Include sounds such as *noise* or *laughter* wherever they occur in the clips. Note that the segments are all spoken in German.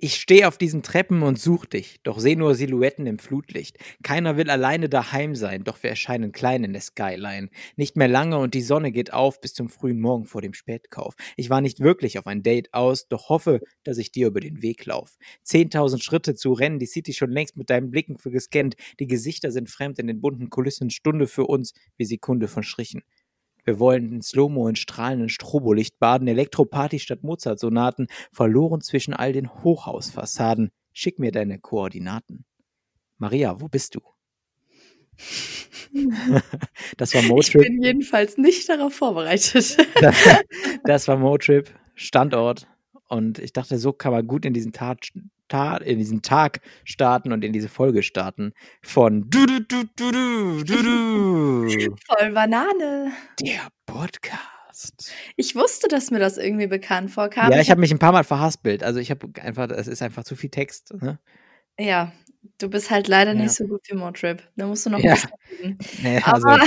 Ich stehe auf diesen Treppen und such dich, doch seh nur Silhouetten im Flutlicht. Keiner will alleine daheim sein, doch wir erscheinen klein in der Skyline. Nicht mehr lange und die Sonne geht auf bis zum frühen Morgen vor dem Spätkauf. Ich war nicht wirklich auf ein Date aus, doch hoffe, dass ich dir über den Weg lauf. Zehntausend Schritte zu rennen, die City schon längst mit deinen Blicken für gescannt. Die Gesichter sind fremd in den bunten Kulissen, Stunde für uns wie Sekunde von Strichen. Wir wollen in Slow-Mo in strahlenden Strobolicht baden, Elektroparty statt Mozart-Sonaten, verloren zwischen all den Hochhausfassaden. Schick mir deine Koordinaten. Maria, wo bist du? *laughs* das war Motrip. Ich bin jedenfalls nicht darauf vorbereitet. *laughs* das war Motrip, Standort. Und ich dachte, so kann man gut in diesen Tag, in diesen Tag starten und in diese Folge starten von du du du du du du. *laughs* Voll Banane. Der Podcast. Ich wusste, dass mir das irgendwie bekannt vorkam. Ja, ich habe mich ein paar Mal verhaspelt. Also ich habe einfach, es ist einfach zu viel Text. Ne? Ja, du bist halt leider ja. nicht so gut wie Motrip. Da musst du noch ja. ein bisschen nee, *laughs* also, Aber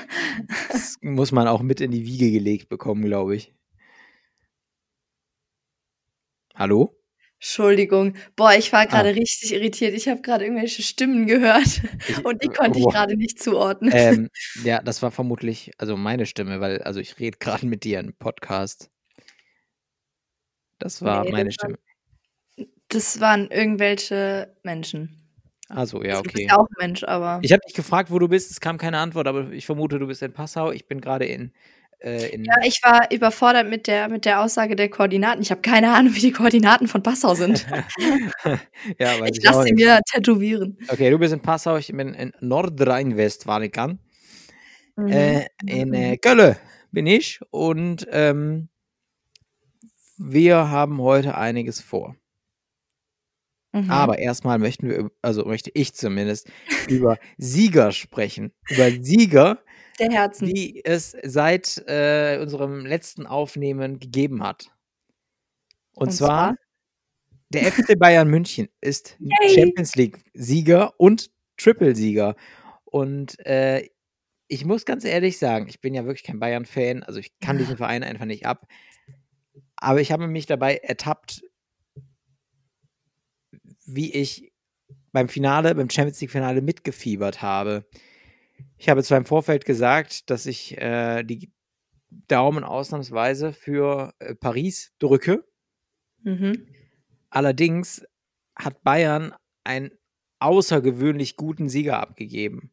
*laughs* das muss man auch mit in die Wiege gelegt bekommen, glaube ich. Hallo? Entschuldigung. Boah, ich war gerade ah. richtig irritiert. Ich habe gerade irgendwelche Stimmen gehört und die konnte ich gerade nicht zuordnen. Ähm, *laughs* ja, das war vermutlich also meine Stimme, weil also ich rede gerade mit dir im Podcast. Das war nee, meine das Stimme. War, das waren irgendwelche Menschen. Also ja, okay. Du bist ja auch Mensch, aber. Ich habe dich gefragt, wo du bist. Es kam keine Antwort, aber ich vermute, du bist in Passau. Ich bin gerade in äh, ja, ich war überfordert mit der, mit der Aussage der Koordinaten. Ich habe keine Ahnung, wie die Koordinaten von Passau sind. *laughs* ja, ich lasse sie mir tätowieren. Okay, du bist in Passau, ich bin in Nordrhein-Westfalen. Mhm. Äh, in äh, Köln bin ich und ähm, wir haben heute einiges vor. Mhm. Aber erstmal möchten wir, also möchte ich zumindest, über Sieger sprechen. Über Sieger, der Herzen. Die es seit äh, unserem letzten Aufnehmen gegeben hat. Und, Und zwar, zwar, der FC Bayern München ist *laughs* Yay. Champions League-Sieger und Triple-Sieger. Und äh, ich muss ganz ehrlich sagen, ich bin ja wirklich kein Bayern-Fan, also ich kann diesen *laughs* Verein einfach nicht ab. Aber ich habe mich dabei ertappt, wie ich beim Finale, beim Champions League-Finale mitgefiebert habe. Ich habe zwar im Vorfeld gesagt, dass ich äh, die Daumen ausnahmsweise für äh, Paris drücke. Mhm. Allerdings hat Bayern einen außergewöhnlich guten Sieger abgegeben.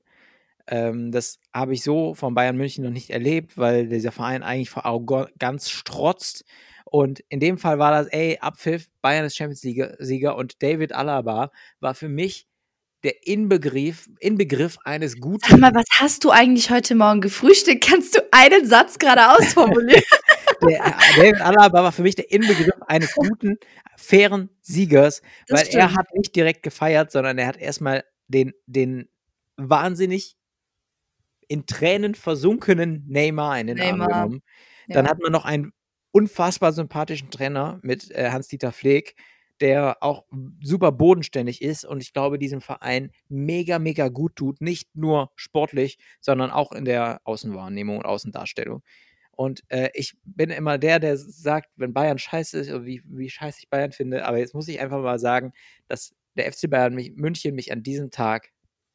Ähm, das habe ich so von Bayern München noch nicht erlebt, weil dieser Verein eigentlich vor Arroganz strotzt. Und in dem Fall war das, ey, Abpfiff, Bayern ist Champions League-Sieger und David Alaba war für mich der Inbegriff, Inbegriff eines guten. Sag mal, was hast du eigentlich heute Morgen gefrühstückt? Kannst du einen Satz gerade ausformulieren? *laughs* der, David Alaba war für mich der Inbegriff eines guten, fairen Siegers, das weil stimmt. er hat nicht direkt gefeiert, sondern er hat erstmal den, den wahnsinnig in Tränen versunkenen Neymar in den Neymar. Arm genommen. Dann ja. hat man noch einen unfassbar sympathischen Trainer mit äh, Hans-Dieter Pfleg, der auch super bodenständig ist und ich glaube, diesem Verein mega, mega gut tut. Nicht nur sportlich, sondern auch in der Außenwahrnehmung und Außendarstellung. Und äh, ich bin immer der, der sagt, wenn Bayern scheiße ist, oder wie, wie scheiße ich Bayern finde, aber jetzt muss ich einfach mal sagen, dass der FC Bayern mich, München mich an diesem Tag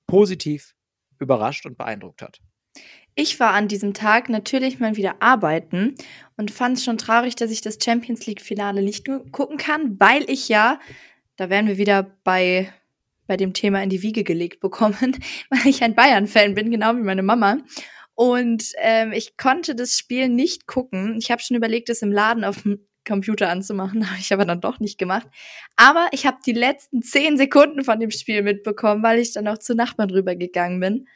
positiv überrascht und beeindruckt hat. Ich war an diesem Tag natürlich mal wieder arbeiten und fand es schon traurig, dass ich das Champions League-Finale nicht nur gucken kann, weil ich ja, da wären wir wieder bei, bei dem Thema in die Wiege gelegt bekommen, *laughs* weil ich ein Bayern-Fan bin, genau wie meine Mama. Und ähm, ich konnte das Spiel nicht gucken. Ich habe schon überlegt, es im Laden auf dem Computer anzumachen, *laughs* habe ich aber dann doch nicht gemacht. Aber ich habe die letzten zehn Sekunden von dem Spiel mitbekommen, weil ich dann auch zu Nachbarn rübergegangen bin.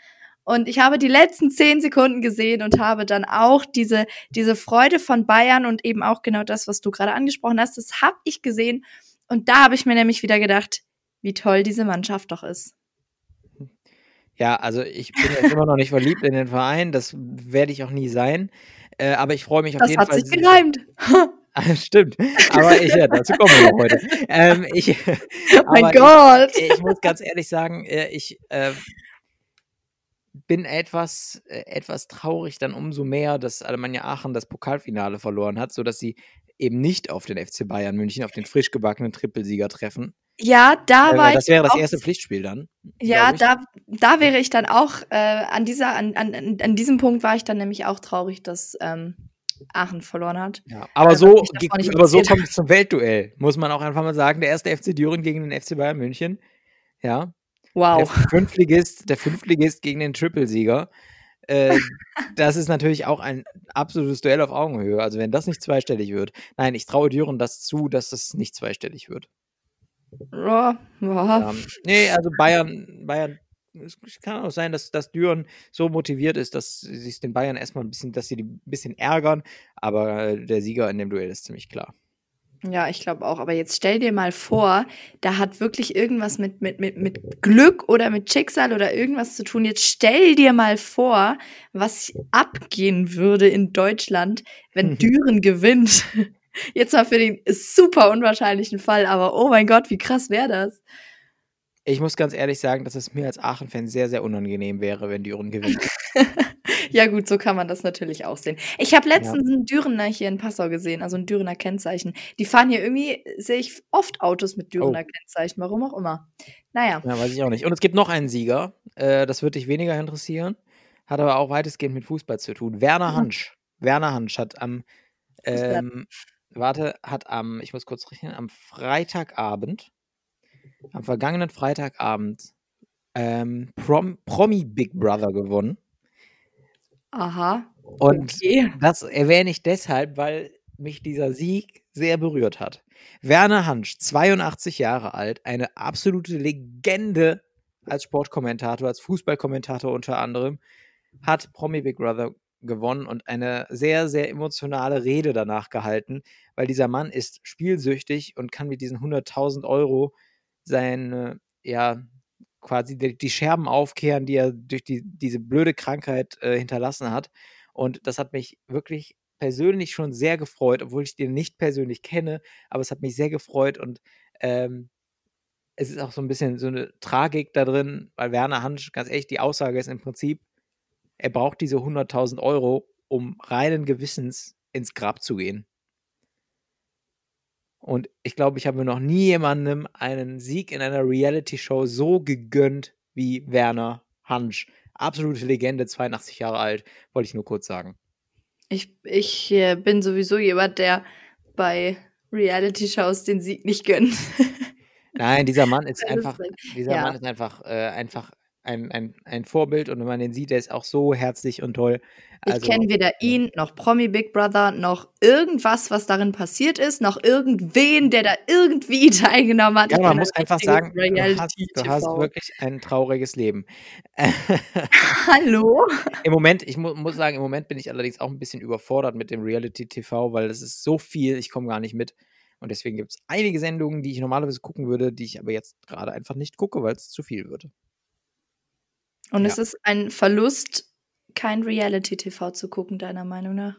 Und ich habe die letzten zehn Sekunden gesehen und habe dann auch diese, diese Freude von Bayern und eben auch genau das, was du gerade angesprochen hast, das habe ich gesehen. Und da habe ich mir nämlich wieder gedacht, wie toll diese Mannschaft doch ist. Ja, also ich bin jetzt immer noch nicht verliebt in den Verein, das werde ich auch nie sein. Äh, aber ich freue mich auf das jeden Fall. Das hat sich gereimt. *laughs* Stimmt, aber ich, ja, dazu kommen wir noch heute. Ähm, ich, *laughs* mein Gott! Ich, ich, muss ganz ehrlich sagen, äh, ich äh, bin etwas, äh, etwas traurig dann umso mehr, dass Alemannia Aachen das Pokalfinale verloren hat, sodass sie eben nicht auf den FC Bayern München, auf den frisch gebackenen Trippelsieger treffen. Ja, da Äh, war das wäre das erste Pflichtspiel dann. Ja, da, da wäre ich dann auch, äh, an, dieser, an, an, an diesem Punkt war ich dann nämlich auch traurig, dass ähm, Aachen verloren hat. Ja, aber Also, so, aber so kommt es zum Weltduell, muss man auch einfach mal sagen. Der erste FC Düren gegen den FC Bayern München. Ja, der Wow. Fünftligist, der Fünftligist gegen den Trippelsieger. Äh, *laughs* das ist natürlich auch ein absolutes Duell auf Augenhöhe. Also wenn das nicht zweistellig wird. Nein, ich traue Düren das zu, dass das nicht zweistellig wird. Ja, ja. Ähm, nee, also Bayern, Bayern, es kann auch sein, dass, dass Düren so motiviert ist, dass sie es den Bayern erstmal ein bisschen, dass sie die ein bisschen ärgern, aber äh, der Sieger in dem Duell ist ziemlich klar. Ja, ich glaube auch. Aber jetzt stell dir mal vor, da hat wirklich irgendwas mit, mit, mit, mit Glück oder mit Schicksal oder irgendwas zu tun. Jetzt stell dir mal vor, was abgehen würde in Deutschland, wenn Mhm. Düren gewinnt. *laughs* Jetzt mal für den super unwahrscheinlichen Fall, aber oh mein Gott, wie krass wäre das? Ich muss ganz ehrlich sagen, dass es mir als Aachen-Fan sehr, sehr unangenehm wäre, wenn Düren gewinnt. *laughs* ja, gut, so kann man das natürlich auch sehen. Ich habe letztens einen Dürener hier in Passau gesehen, also ein Dürener Kennzeichen. Die fahren hier irgendwie, sehe ich oft Autos mit Dürener Oh. Kennzeichen, warum auch immer. Naja. Ja, weiß ich auch nicht. Und es gibt noch einen Sieger, äh, das wird dich weniger interessieren, hat aber auch weitestgehend mit Fußball zu tun. Werner Mhm. Hansch. Werner Hansch hat am, ähm, warte, hat am, ich muss kurz rechnen, am Freitagabend, am vergangenen Freitagabend, ähm, Prom Promi Big Brother gewonnen. Aha. Und Okay. das erwähne ich deshalb, weil mich dieser Sieg sehr berührt hat. Werner Hansch, 82 Jahre alt, eine absolute Legende als Sportkommentator, als Fußballkommentator unter anderem, hat Promi Big Brother gewonnen und eine sehr, sehr emotionale Rede danach gehalten, weil dieser Mann ist spielsüchtig und kann mit diesen 100.000 Euro seine, ja, quasi die, die Scherben aufkehren, die er durch die, diese blöde Krankheit äh, hinterlassen hat. Und das hat mich wirklich persönlich schon sehr gefreut, obwohl ich den nicht persönlich kenne, aber es hat mich sehr gefreut und ähm, es ist auch so ein bisschen so eine Tragik da drin, weil Werner Hansch, ganz ehrlich, die Aussage ist im Prinzip, er braucht diese 100.000 Euro, um reinen Gewissens ins Grab zu gehen. Und ich glaube, ich habe mir noch nie jemandem einen Sieg in einer Reality-Show so gegönnt wie Werner Hansch. Absolute Legende, 82 Jahre alt, wollte ich nur kurz sagen. Ich, ich äh, bin sowieso jemand, der bei Reality-Shows den Sieg nicht gönnt. Nein, dieser Mann *laughs* ist einfach, dieser ja. Mann ist einfach, äh, einfach ein, ein, ein Vorbild und wenn man den sieht, der ist auch so herzlich und toll. Ich Also, kenne weder ihn noch Promi Big Brother noch irgendwas, was darin passiert ist, noch irgendwen, der da irgendwie *laughs* teilgenommen hat. ja, Ich man muss ein einfach sagen, du hast, du hast wirklich ein trauriges Leben. *laughs* *laughs* Hallo? Im Moment, ich mu muss sagen, im Moment bin ich allerdings auch ein bisschen überfordert mit dem Reality-TV, weil es ist so viel, ich komme gar nicht mit. Und deswegen gibt es einige Sendungen, die ich normalerweise gucken würde, die ich aber jetzt gerade einfach nicht gucke, weil es zu viel wird. Und Ja. es ist ein Verlust, kein Reality-TV zu gucken, deiner Meinung nach.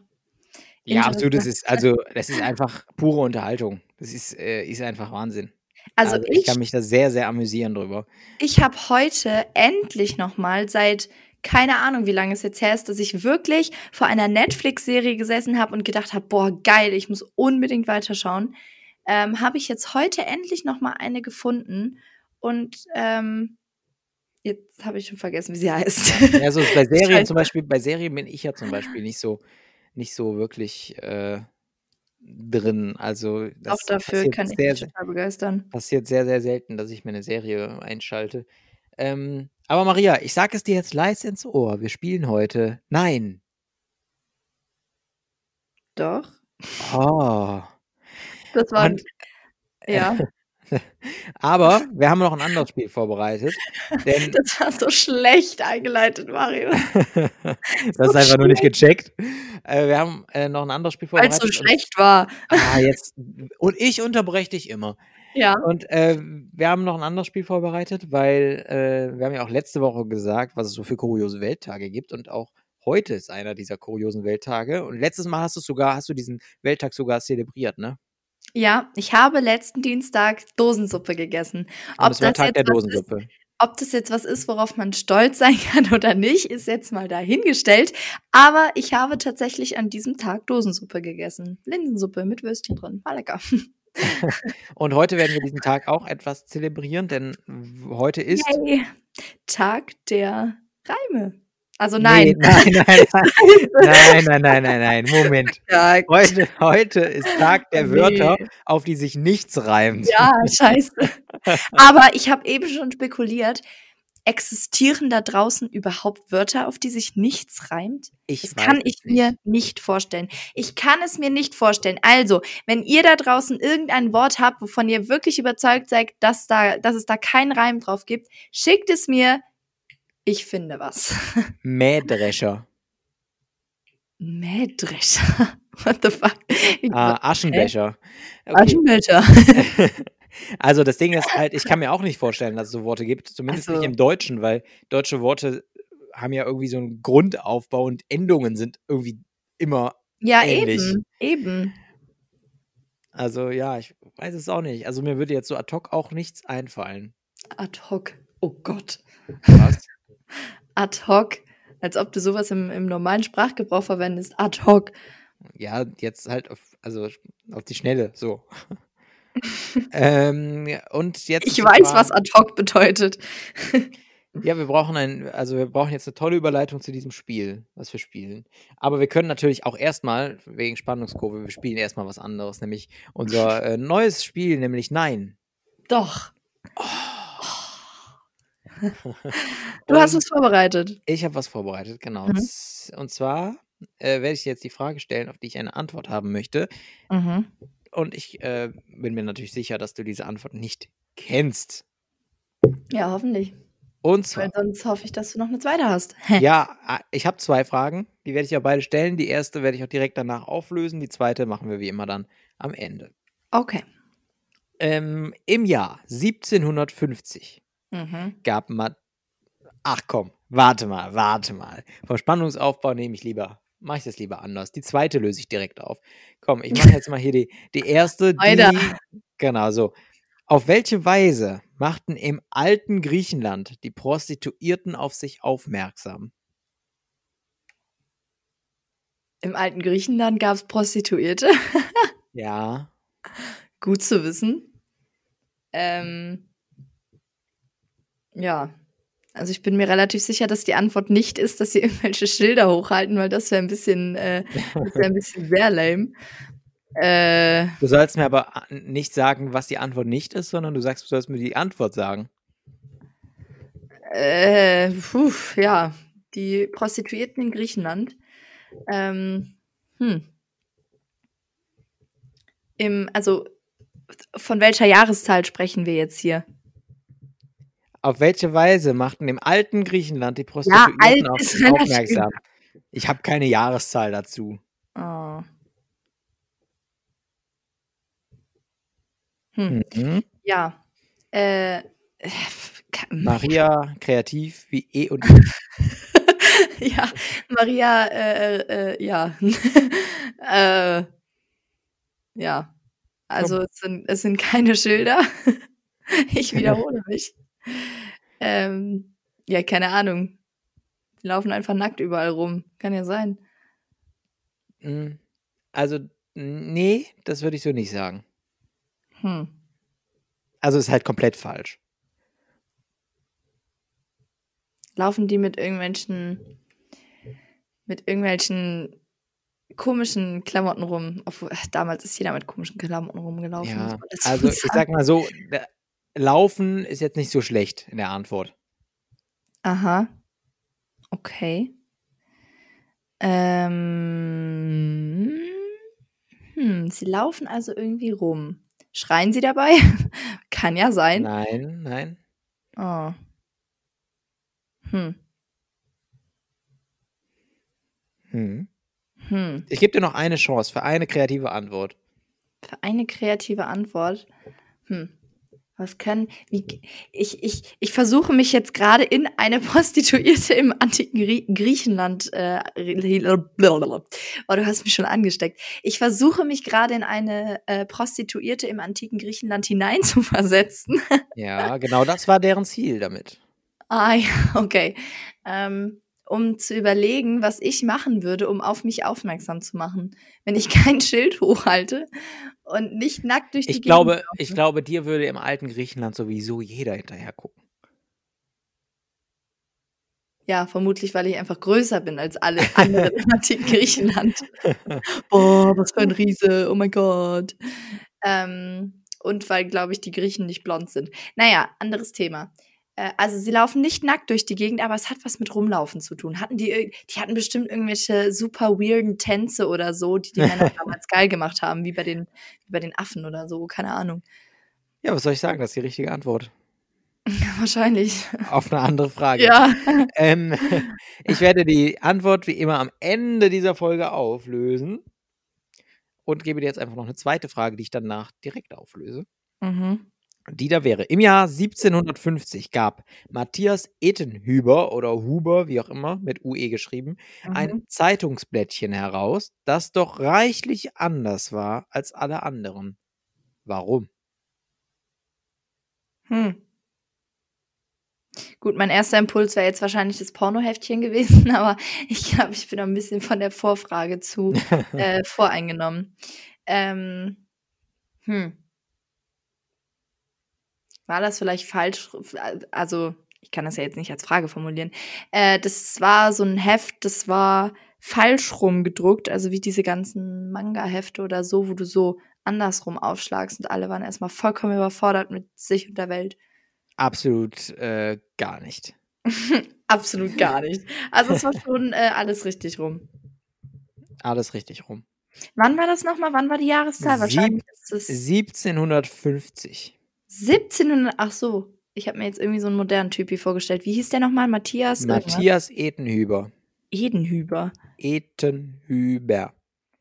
Ja, absolut. Das ist, also, *laughs* das ist einfach pure Unterhaltung. Das ist, äh, ist einfach Wahnsinn. Also, ich, ich, kann mich da sehr, sehr amüsieren drüber. ich habe heute endlich nochmal seit keine Ahnung, wie lange es jetzt her ist, dass ich wirklich vor einer Netflix-Serie gesessen habe und gedacht habe, boah, geil, ich muss unbedingt weiterschauen. Ähm, habe ich jetzt heute endlich nochmal eine gefunden und ähm, jetzt habe ich schon vergessen, wie sie heißt. Ja, so bei *laughs* Serien zum Beispiel, bei Serien bin ich ja zum Beispiel nicht so, nicht so wirklich äh, drin. Also das Auch dafür kann ich sehr, mich total begeistern. passiert sehr, sehr selten, dass ich mir eine Serie einschalte. Ähm, aber Maria, ich sage es dir jetzt leise ins Ohr. Wir spielen heute. Nein. Doch. Oh. Das war Und, ja, aber wir haben noch ein anderes Spiel vorbereitet. Denn das war so schlecht eingeleitet, Mario. *laughs* das hast einfach nur nicht gecheckt. Äh, wir haben äh, noch ein anderes Spiel Weil es vorbereitet. so schlecht war. Ah, jetzt. Und ich unterbreche dich immer. Ja. Und äh, wir haben noch ein anderes Spiel vorbereitet, weil äh, wir haben ja auch letzte Woche gesagt, was es so für kuriose Welttage gibt. Und auch heute ist einer dieser kuriosen Welttage. Und letztes Mal hast du sogar, hast du diesen Welttag sogar zelebriert, ne? Ja, ich habe letzten Dienstag Dosensuppe gegessen. Ob es war das Tag jetzt der was ist, Dosensuppe. Ob das jetzt was ist, worauf man stolz sein *laughs* kann oder nicht, ist jetzt mal dahingestellt. Aber ich habe tatsächlich an diesem Tag Dosensuppe gegessen. Linsensuppe mit Würstchen drin. War lecker. *laughs* Und heute werden wir diesen Tag auch etwas zelebrieren, denn heute ist Yay. Tag der Reime. Also *laughs* nein. Nein, nein, *laughs* nein, nein, nein, nein, nein, Moment. *laughs* Heute, heute ist Tag der Wörter, auf die sich nichts reimt. Ja, scheiße. Aber ich habe eben schon spekuliert, existieren da draußen überhaupt Wörter, auf die sich nichts reimt? Ich das kann ich nicht. mir nicht vorstellen. Ich kann es mir nicht vorstellen. Also, wenn ihr da draußen irgendein Wort habt, wovon ihr wirklich überzeugt seid, dass, da, dass es da keinen Reim drauf gibt, schickt es mir ich finde was. *laughs* Mähdrescher. Mähdrescher? *laughs* What the fuck? Ah, Aschenbecher. Okay. Aschenbecher. *laughs* also das Ding ist halt, ich kann mir auch nicht vorstellen, dass es so Worte gibt, zumindest also. nicht im Deutschen, weil deutsche Worte haben ja irgendwie so einen Grundaufbau und Endungen sind irgendwie immer ja, ähnlich. eben, eben. Also ja, ich weiß es auch nicht. Also mir würde jetzt so ad hoc auch nichts einfallen. Ad hoc. Oh Gott. Was? Ad hoc, als ob du sowas im, im normalen Sprachgebrauch verwendest. Ad hoc. Ja, jetzt halt auf, also auf die Schnelle, so. *laughs* ähm, und jetzt. Ich weiß, Frage, was ad hoc bedeutet. *laughs* ja, wir brauchen ein, also wir brauchen jetzt eine tolle Überleitung zu diesem Spiel, was wir spielen. Aber wir können natürlich auch erstmal, wegen Spannungskurve, wir spielen erstmal was anderes, nämlich unser *laughs* äh, neues Spiel, nämlich Nein. Doch. Oh. *laughs* Du hast was vorbereitet. Ich habe was vorbereitet, genau. Mhm. Und zwar äh, werde ich dir jetzt die Frage stellen, auf die ich eine Antwort haben möchte. Mhm. Und ich äh, bin mir natürlich sicher, dass du diese Antwort nicht kennst. Ja, hoffentlich. Und zwar. Weil sonst hoffe ich, dass du noch eine zweite hast. *laughs* ja, ah, ich habe zwei Fragen. Die werde ich ja beide stellen. Die erste werde ich auch direkt danach auflösen. Die zweite machen wir wie immer dann am Ende. Okay. Ähm, Im Jahr 1750 Mhm. gab man. Ach komm, warte mal, warte mal. Vom Spannungsaufbau nehme ich lieber, mache ich das lieber anders. Die zweite löse ich direkt auf. Komm, ich mache jetzt mal hier die, die *laughs* erste. Die, genau so. Auf welche Weise machten im alten Griechenland die Prostituierten auf sich aufmerksam? Im alten Griechenland gab es Prostituierte. *laughs* ja. Gut zu wissen. Ähm, ja. Also ich bin mir relativ sicher, dass die Antwort nicht ist, dass sie *laughs* irgendwelche Schilder hochhalten, weil das wäre ein bisschen, äh, das wäre ein bisschen sehr lame. Äh, du sollst mir aber nicht sagen, was die Antwort nicht ist, sondern du sagst, du sollst mir die Antwort sagen. Äh, puh, ja, die Prostituierten in Griechenland. Ähm, hm. Im, also von welcher Jahreszahl sprechen wir jetzt hier? Auf welche Weise machten im alten Griechenland die Prostituierten ja, auf sich aufmerksam? Ich habe keine Jahreszahl dazu. Oh. Hm. Mhm. Ja. Äh, Maria, kreativ wie eh und *laughs* ja, Maria, äh, äh, ja. *laughs* äh, ja. Also es sind, es sind keine Schilder. *laughs* ich wiederhole mich. Ähm, ja, keine Ahnung. Die laufen einfach nackt überall rum. Kann ja sein. Hm. Also, nee, das würde ich so nicht sagen. Hm. Also ist halt komplett falsch. Laufen die mit irgendwelchen mit irgendwelchen komischen Klamotten rum? Obwohl, damals ist jeder mit komischen Klamotten rumgelaufen. Ja, also *laughs* ich sag mal so, Laufen ist jetzt nicht so schlecht in der Antwort. Aha. Okay. Ähm, hm, sie laufen also irgendwie rum. Schreien sie dabei? *laughs* Kann ja sein. Nein, nein. Oh. Hm. Hm. Hm. Ich gebe dir noch eine Chance für eine kreative Antwort. Für eine kreative Antwort? Hm. Was können, wie, ich, ich, ich versuche mich jetzt gerade in eine Prostituierte im antiken Grie Griechenland, äh, oh, du hast mich schon angesteckt. Ich versuche mich gerade in eine äh, Prostituierte im antiken Griechenland hineinzuversetzen. Ja, genau das war deren Ziel damit. Ah ja, okay. Ähm, um zu überlegen, was ich machen würde, um auf mich aufmerksam zu machen. Wenn ich *laughs* kein Schild hochhalte und nicht nackt durch die ich glaube, Gegend Ich glaube, dir würde im alten Griechenland sowieso jeder hinterher gucken. Ja, vermutlich, weil ich einfach größer bin als alle anderen *laughs* im antiken Griechenland. *laughs* Boah, was für ein Riese, oh mein Gott. Ähm, und weil, glaube ich, die Griechen nicht blond sind. Naja, anderes Thema. Äh, also sie laufen nicht nackt durch die Gegend, aber es hat was mit Rumlaufen zu tun. Hatten die, die hatten bestimmt irgendwelche super weirden Tänze oder so, die die Männer *laughs* damals geil gemacht haben, wie bei den, wie bei den Affen oder so, keine Ahnung. Ja, was soll ich sagen? Das ist die richtige Antwort. *laughs* Wahrscheinlich. Auf eine andere Frage. Ja. *laughs* Ähm, ich werde die Antwort wie immer am Ende dieser Folge auflösen und gebe dir jetzt einfach noch eine zweite Frage, die ich danach direkt auflöse. Mhm. Die da wäre. Im Jahr 1750 gab Matthias Etenhüber oder Huber, wie auch immer, mit UE geschrieben, mhm. ein Zeitungsblättchen heraus, das doch reichlich anders war als alle anderen. Warum? Hm. Gut, mein erster Impuls wäre jetzt wahrscheinlich das Pornoheftchen gewesen, *laughs* aber ich glaube, ich bin ein bisschen von der Vorfrage zu *laughs* äh, voreingenommen. Ähm, hm. War das vielleicht falsch? Also, ich kann das ja jetzt nicht als Frage formulieren. Äh, das war so ein Heft, das war falsch rum gedruckt, also wie diese ganzen Manga-Hefte oder so, wo du so andersrum aufschlagst und alle waren erstmal vollkommen überfordert mit sich und der Welt. Absolut äh, gar nicht. *laughs* Absolut gar nicht. Also es war schon äh, alles richtig rum. Alles richtig rum. Wann war das nochmal? Wann war die Jahreszahl? Wahrscheinlich ist es 1750. 1700, ach so. Ich habe mir jetzt irgendwie so einen modernen Typi vorgestellt. Wie hieß der nochmal? Matthias? Matthias Edenhüber. Edenhüber. Edenhüber.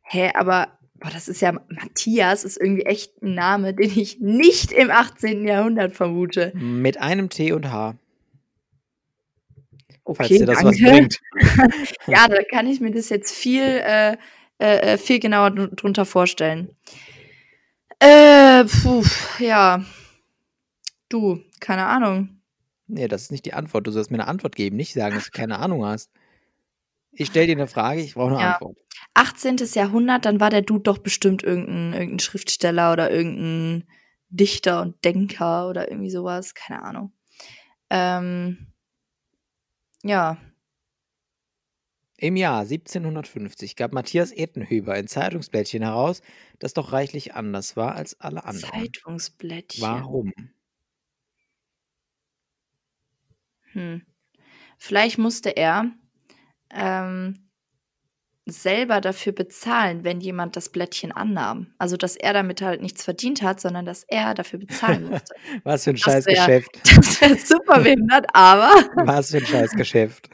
Hä, aber boah, das ist ja Matthias, ist irgendwie echt ein Name, den ich nicht im 18. Jahrhundert vermute. Mit einem T und H. Okay, falls dir das danke. was bringt. *laughs* ja, da kann ich mir das jetzt viel, äh, äh, viel genauer drunter vorstellen. Äh, puh, ja. Du, keine Ahnung. Nee, das ist nicht die Antwort. Du sollst mir eine Antwort geben, nicht sagen, dass du keine Ahnung hast. Ich stelle dir eine Frage, ich brauche eine ja. Antwort. 18. Jahrhundert, dann war der Dude doch bestimmt irgendein, irgendein Schriftsteller oder irgendein Dichter und Denker oder irgendwie sowas. Keine Ahnung. Ähm, ja. Im Jahr 1750 gab Matthias Ettenhüber ein Zeitungsblättchen heraus, das doch reichlich anders war als alle anderen. Zeitungsblättchen. Warum? Hm. Vielleicht musste er ähm, selber dafür bezahlen, wenn jemand das Blättchen annahm. Also, dass er damit halt nichts verdient hat, sondern dass er dafür bezahlen musste. *laughs* *laughs* *laughs* Was für ein scheiß Geschäft. Das wäre super behindert, aber. Was für ein scheiß Geschäft.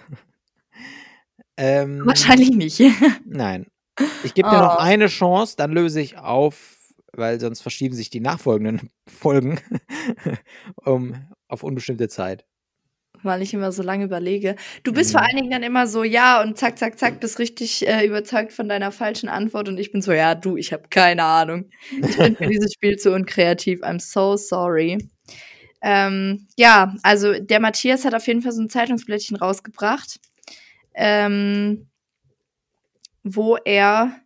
Ähm, Wahrscheinlich nicht. Nein. Ich gebe dir oh. noch eine Chance, dann löse ich auf, weil sonst verschieben sich die nachfolgenden Folgen um, auf unbestimmte Zeit weil ich immer so lange überlege. Du bist mhm. vor allen Dingen dann immer so, ja, und zack, zack, zack, bist richtig äh, überzeugt von deiner falschen Antwort und ich bin so, ja, du, ich habe keine Ahnung. Ich bin für *laughs* dieses Spiel zu unkreativ. I'm so sorry. Ähm, ja, also der Matthias hat auf jeden Fall so ein Zeitungsblättchen rausgebracht, ähm, wo er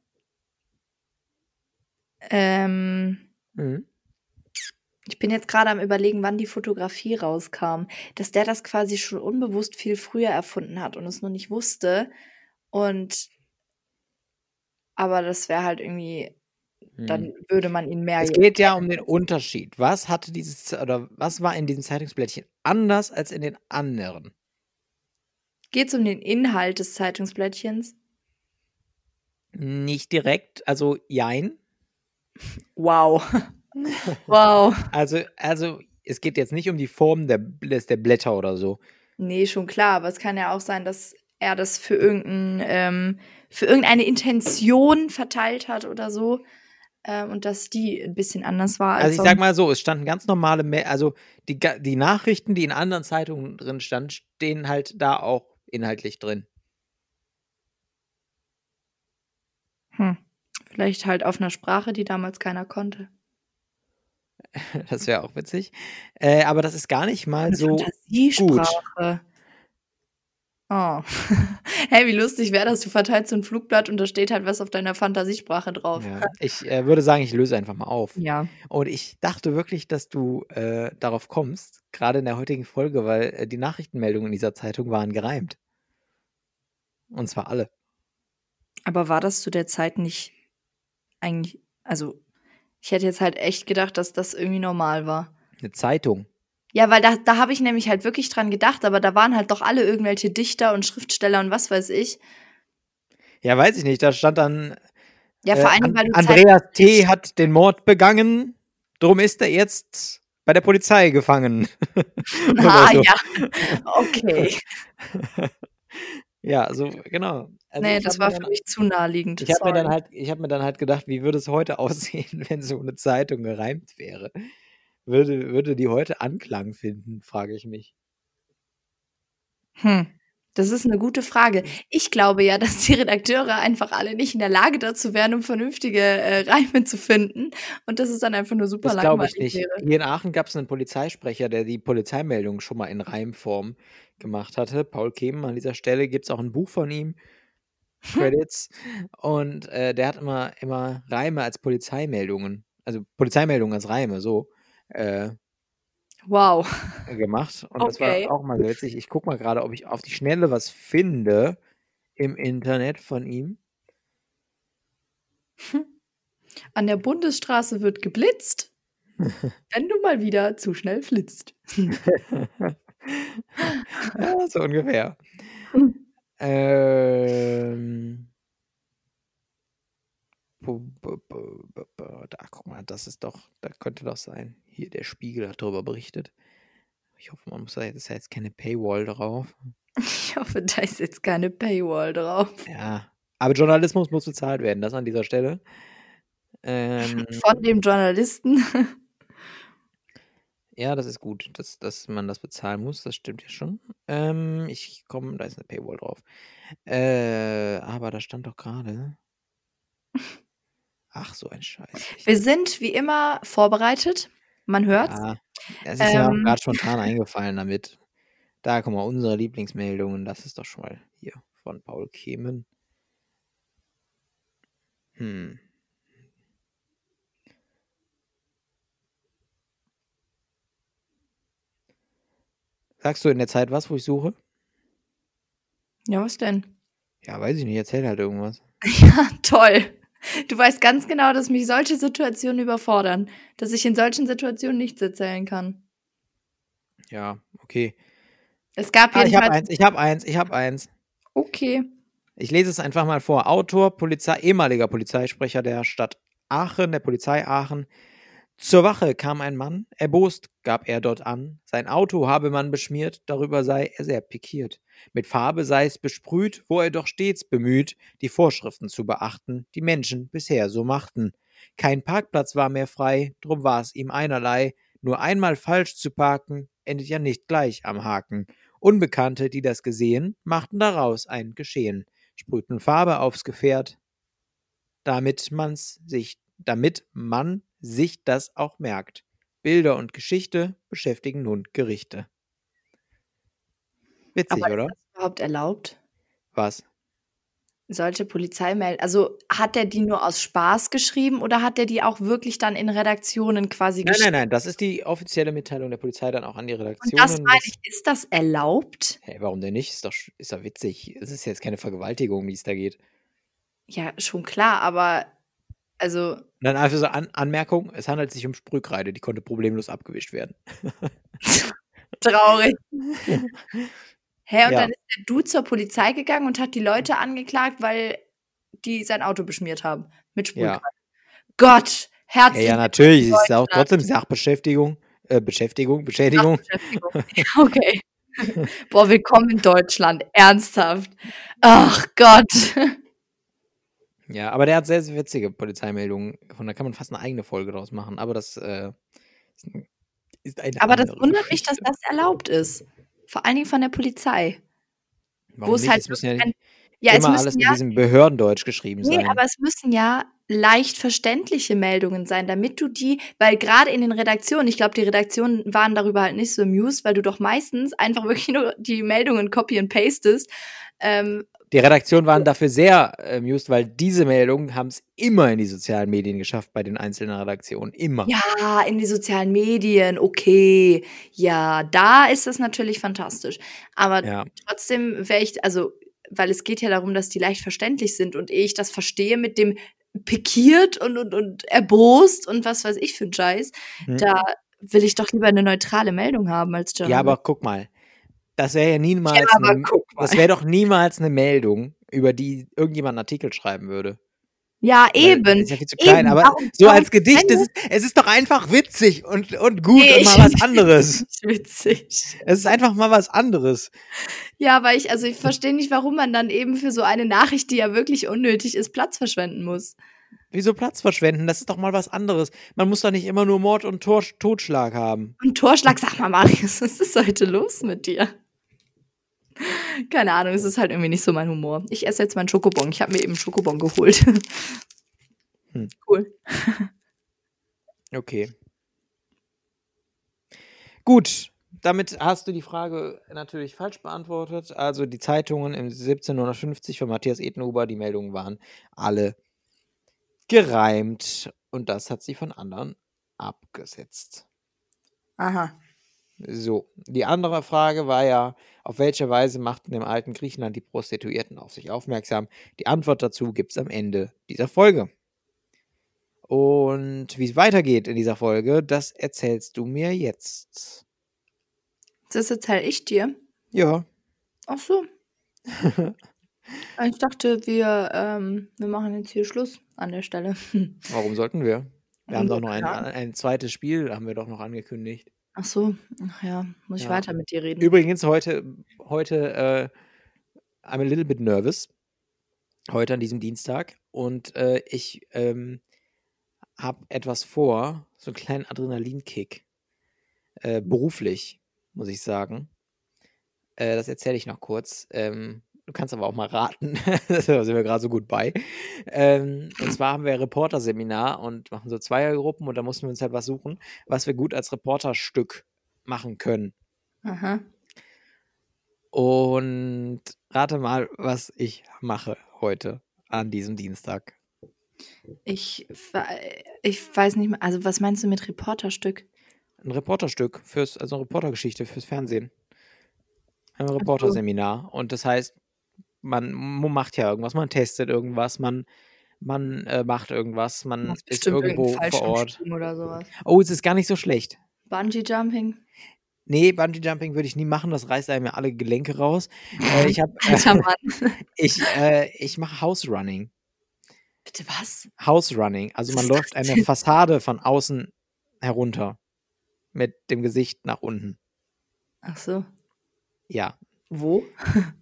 ähm, mhm ich bin jetzt gerade am überlegen, wann die Fotografie rauskam, dass der das quasi schon unbewusst viel früher erfunden hat und es nur nicht wusste. Und aber das wäre halt irgendwie, dann hm. würde man ihn mehr. Es geht ja um den Unterschied. Was hatte dieses oder was war in diesem Zeitungsblättchen anders als in den anderen? Geht es um den Inhalt des Zeitungsblättchens? Nicht direkt, also jein. *laughs* Wow. *laughs* Wow. Also, also es geht jetzt nicht um die Form der, der Blätter oder so. Nee, schon klar, aber es kann ja auch sein, dass er das für, irgendein, ähm, für irgendeine Intention verteilt hat oder so. Ähm, und dass die ein bisschen anders war. Als also ich sag mal so, es standen ganz normale, also die, die Nachrichten, die in anderen Zeitungen drin standen, stehen halt da auch inhaltlich drin. Hm. Vielleicht halt auf einer Sprache, die damals keiner konnte. *laughs* Das wäre auch witzig. Äh, aber das ist gar nicht mal so gut. Fantasiesprache. Oh. *laughs* Hey, wie lustig wäre das, du verteilst so 'n Flugblatt und da steht halt was auf deiner Fantasiesprache drauf. Ja, ich, äh, würde sagen, ich löse einfach mal auf. Ja. Und ich dachte wirklich, dass du, äh, darauf kommst, grade in der heutigen Folge, weil, äh, die Nachrichtenmeldungen in dieser Zeitung waren gereimt. Und zwar alle. Aber war das zu der Zeit nicht eigentlich also, ich hätte jetzt halt echt gedacht, dass das irgendwie normal war. 'Ne Zeitung? Ja, weil da da habe ich nämlich halt wirklich dran gedacht, aber da waren halt doch alle irgendwelche Dichter und Schriftsteller und was weiß ich. Ja, weiß ich nicht. Da stand dann, Ja, äh, vor Dingen, An weil du Andreas T. hat den Mord begangen, drum ist er jetzt bei der Polizei gefangen. *laughs* Ah, so. ja. Okay. *laughs* Ja, so genau. Also, Ne, ich das war dann für mich zu naheliegend. ich habe mir dann halt ich habe mir dann halt gedacht, wie würde es heute *laughs* aussehen, wenn so 'ne Zeitung gereimt wäre? Würde würde die heute Anklang finden, frage ich mich. Hm, das ist 'ne gute Frage. Ich glaube ja, *laughs* dass die Redakteure einfach alle nicht in der Lage dazu wären, um vernünftige, äh, Reime zu finden und dass es dann einfach nur super Das glaube ich langweilig nicht. wäre. Hier in Aachen gab's 'nen Polizeisprecher, der die Polizeimeldung schon mal in Reimform gemacht hatte. Paul Kehm an dieser Stelle gibt's auch 'n Buch von ihm. *laughs* Credits. Und, äh, der hat immer immer Reime als Polizeimeldungen also, Polizeimeldungen als Reime, so, äh Wow. gemacht. Und das Okay. war auch mal witzig. Ich gucke mal grade, ob ich auf die Schnelle was finde im Internet von ihm. *laughs* An der Bundesstraße wird geblitzt, *laughs* wenn du mal wieder zu schnell flitzt. Ja, *laughs* so ungefähr. Hm. Ähm da, guck mal, das ist doch da könnte doch sein. Hier, der Spiegel hat darüber berichtet. Ich hoffe, man muss da da jetzt keine Paywall drauf. Ich hoffe, da ist jetzt keine Paywall drauf. Ja, aber Journalismus muss bezahlt werden, das an dieser Stelle. Ähm Von dem Journalisten. Ja, das ist gut, dass dass man das bezahlen muss, das stimmt ja schon. Ähm, ich komme da ist 'ne Paywall drauf. Äh, aber da stand doch grade Ach, so ein Scheiß. Wir sind wie immer vorbereitet. Man hört's. Ja, es ist mir Ähm. grad spontan eingefallen damit. Da, guck mal, unsere Lieblingsmeldungen, das ist doch schon mal hier von Paul Kehmen. Hm. Sagst du in der Zeit was, wo ich suche? Ja, was denn? Ja, weiß ich nicht, erzähl halt irgendwas. *laughs* Ja, toll. Du weißt ganz genau, dass mich solche Situationen überfordern, dass ich in solchen Situationen nichts erzählen kann. Ja, okay. Es gab Ah, ich habe eins, ich habe eins, ich habe eins. Okay. Ich lese es einfach mal vor. Autor, Polizei ehemaliger Polizeisprecher der Stadt Aachen, der Polizei Aachen. Zur Wache kam ein Mann, erbost gab er dort an, sein Auto habe man beschmiert, darüber sei er sehr pikiert. Mit Farbe sei es besprüht, wo er doch stets bemüht, die Vorschriften zu beachten, die Menschen bisher so machten. Kein Parkplatz war mehr frei, drum war es ihm einerlei, nur einmal falsch zu parken, endet ja nicht gleich am Haken. Unbekannte, die das gesehen, machten daraus ein Geschehen, sprühten Farbe aufs Gefährt, damit man's sich, damit man sich das auch merkt. Bilder und Geschichte beschäftigen nun Gerichte. Witzig, Aber oder? ist das überhaupt erlaubt? Was? Solche Polizeimeldungen. Also hat er die nur aus Spaß geschrieben oder hat er die auch wirklich dann in Redaktionen quasi Nein, nein, geschrieben? nein, das ist die offizielle Mitteilung der Polizei dann auch an die Und Redaktionen. das meine ich, ist das erlaubt? Hey, warum denn nicht? Ist doch, ist doch witzig. Es ist jetzt keine Vergewaltigung, die es da geht. Ja, schon klar, aber also dann einfach so An Anmerkung, es handelt sich um Sprühkreide, die konnte problemlos abgewischt werden. *laughs* traurig. Hä, und Ja. dann ist der Dude zur Polizei gegangen und hat die Leute angeklagt, weil die sein Auto beschmiert haben mit Sprühkreide. Gott, Ja, herzlich ja, natürlich. Es ist auch trotzdem Sachbeschäftigung. Äh, Beschäftigung, Beschädigung. Sachbeschäftigung. Okay. *laughs* Boah, willkommen in Deutschland. Ernsthaft. Ach Gott. Ja, aber der hat sehr, sehr witzige Polizeimeldungen. Von da kann man fast eine eigene Folge draus machen. Aber das äh, ist, ein- ist eine Aber das wundert mich, dass das erlaubt ist. Vor allen Dingen von der Polizei. Warum es halt es müssen ja nicht, Ja, es immer alles in ja diesem Behördendeutsch geschrieben ne, sein. aber es müssen ja leicht verständliche Meldungen sein, damit du die weil grade in den Redaktionen ich glaube, die Redaktionen waren darüber halt nicht so amused, weil du doch meistens einfach *laughs* wirklich nur die Meldungen copy and pastest. Ähm, Die Redaktionen waren dafür sehr amused, weil diese Meldungen haben es immer in die sozialen Medien geschafft bei den einzelnen Redaktionen. Immer. ja, in die sozialen Medien, okay. Ja, da ist das natürlich fantastisch. Aber Ja. trotzdem wäre ich also, weil es geht ja darum, dass die leicht verständlich sind und ehe ich das verstehe mit dem pikiert und und und erbost und was weiß ich für 'n Scheiß, Hm. da will ich doch lieber 'ne neutrale Meldung haben als Ja, Journalist. aber guck mal, das wäre ja niemals Ja, 'ne guck das wäre doch niemals 'ne Meldung, über die irgendjemand 'n Artikel schreiben würde. Ja, Weil eben, das ist ja viel zu klein, eben. aber Warum so warum als Gedicht, ist es ist doch einfach witzig und und gut Ne, und mal was *laughs* anderes. witzig. Es ist einfach mal was anderes. Ja, aber ich also, ich verstehe nicht, warum man dann eben für so eine Nachricht, die ja wirklich unnötig ist, Platz verschwenden muss. Wieso Platz verschwenden? Das ist doch mal was anderes. Man muss doch nicht immer nur Mord und Tor Totschlag haben. Und Torschlag, sag mal, Marius, *laughs* was ist heute los mit dir? Keine Ahnung, es ist halt irgendwie nicht so mein Humor. Ich esse jetzt meinen Schokobon. Ich habe mir eben Schokobon geholt. Hm. *laughs* Cool. Okay. Gut, damit hast du die Frage natürlich falsch beantwortet. Also die Zeitungen im 1750 von Matthias Edenhuber, die Meldungen waren alle gereimt und das hat sie von anderen abgesetzt. Aha. So, die andere Frage war ja, auf welche Weise machten im alten Griechenland die Prostituierten auf sich aufmerksam? Die Antwort dazu gibt es am Ende dieser Folge. Und wie es weitergeht in dieser Folge, das erzählst du mir jetzt. Das erzähle ich dir. Ja. Ach so. *laughs* Ich dachte, wir, ähm, wir machen jetzt hier Schluss an der Stelle. Warum sollten wir? Wir haben doch noch ein, ein zweites Spiel, haben wir doch noch angekündigt. Ach so, ach ja, muss ich Ja. weiter mit dir reden. Übrigens heute, heute, äh, I'm a little bit nervous. Heute an diesem Dienstag. Und äh, ich ähm, habe etwas vor, so einen kleinen Adrenalinkick. Äh, beruflich, muss ich sagen. Äh, das erzähle ich noch kurz. Ähm, du kannst aber auch mal raten. *laughs* da sind wir gerade so gut bei. Ähm, und zwar haben wir Reporterseminar und machen so Zweiergruppen und da mussten wir uns halt was suchen, was wir gut als Reporterstück machen können. Aha. Und rate mal, was ich mache heute an diesem Dienstag. Ich, ich weiß nicht mehr, also was meinst du mit Reporterstück? Ein Reporterstück fürs, also eine Reportergeschichte fürs Fernsehen. Ein. Reporterseminar. Und das heißt, man macht ja irgendwas, man testet irgendwas, man, man äh, macht irgendwas, man machst ist irgendwo vor Ort. Oder sowas. Oh, es ist gar nicht so schlecht. Bungee Jumping. Nee, Bungee Jumping würde ich nie machen, das reißt einem ja alle Gelenke raus. Äh, ich habe, Alter Mann. *laughs* ich, äh, ich mache House Running. Bitte was? House Running. Also man läuft eine? Fassade von außen herunter. Mit dem Gesicht nach unten. Ach so. Ja. Wo?